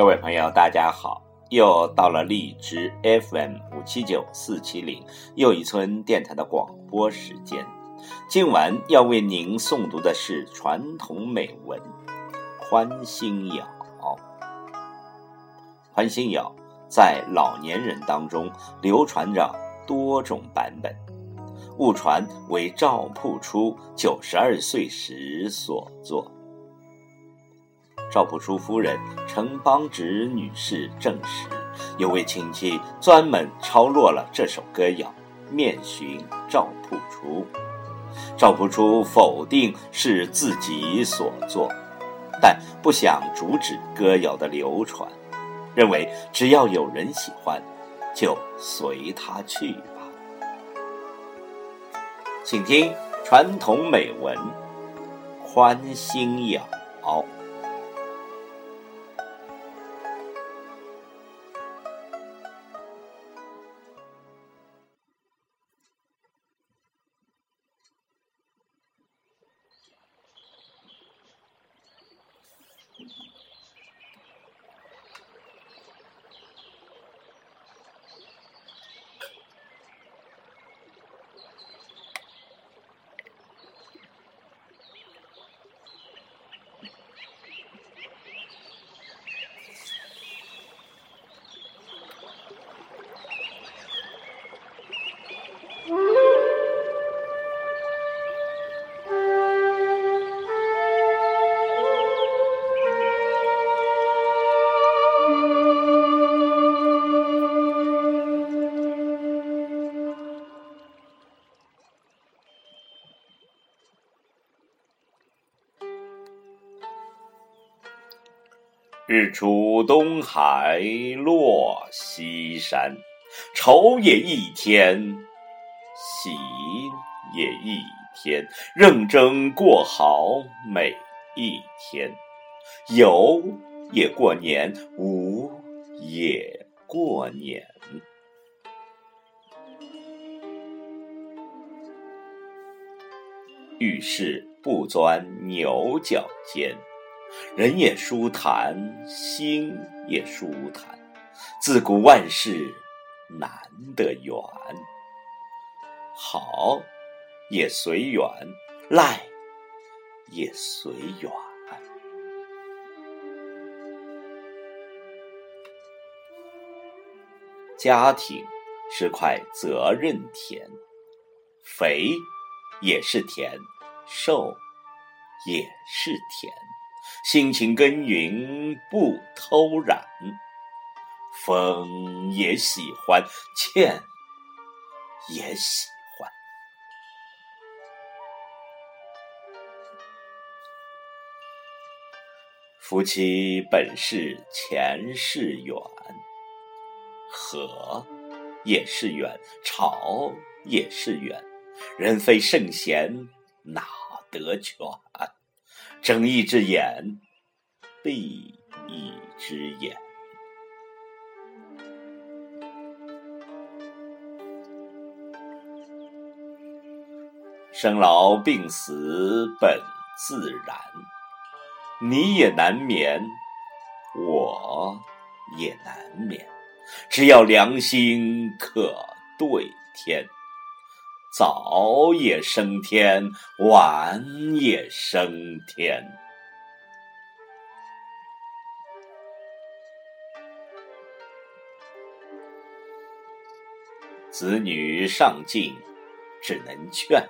各位朋友，大家好！又到了荔枝 FM 五七九四七零又一村电台的广播时间。今晚要为您诵读的是传统美文《宽心谣》。宽心谣在老年人当中流传着多种版本，误传为赵朴初九十二岁时所作。赵朴初夫人陈邦直女士证实，有位亲戚专门抄落了这首歌谣，面询赵朴初。赵朴初否定是自己所作，但不想阻止歌谣的流传，认为只要有人喜欢，就随他去吧。请听传统美文《宽心谣》。日出东海落西山，愁也一天，喜也一天，认真过好每一天。有也过年，无也过年。遇事不钻牛角尖。人也舒坦，心也舒坦。自古万事难得圆，好也随缘，赖也随缘。家庭是块责任田，肥也是甜，瘦也是甜。辛勤耕耘不偷懒，风也喜欢，欠也喜欢。夫妻本是前世缘，和也是缘，吵也是缘。人非圣贤，哪得全？睁一只眼，闭一只眼。生老病死本自然，你也难免，我也难免。只要良心可对天。早也升天，晚也升天。子女上进，只能劝，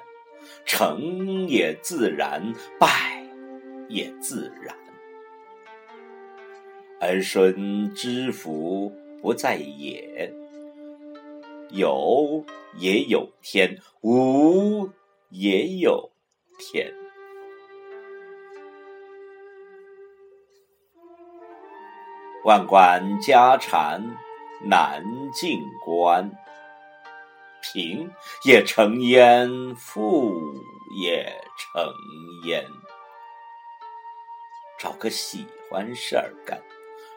成也自然，败也自然。儿孙知福不在也。有也有天，无也有天。万贯家产难进关，贫也成烟，富也成烟。找个喜欢事儿干，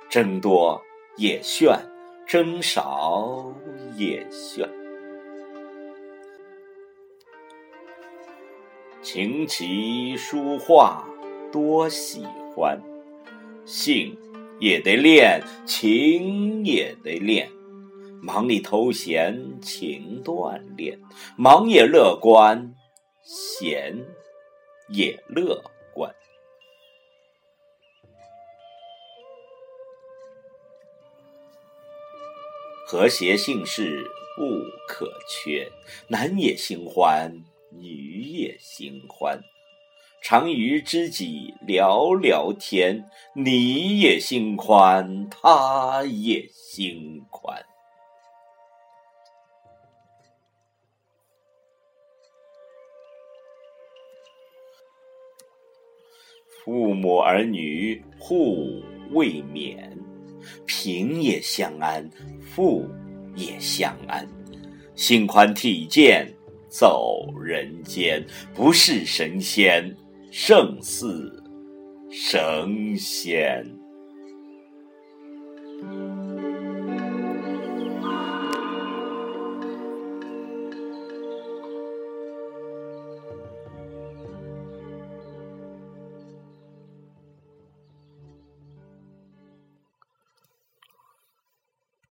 争多也炫。争少也炫，琴棋书画多喜欢，性也得练，情也得练。忙里偷闲，情锻炼；忙也乐观，闲也乐和谐姓氏不可缺，男也新欢，女也新欢。常与知己聊聊天，你也心宽，他也心宽。父母儿女互未免，贫也相安，富也相安。心宽体健走人间，不是神仙胜似神仙。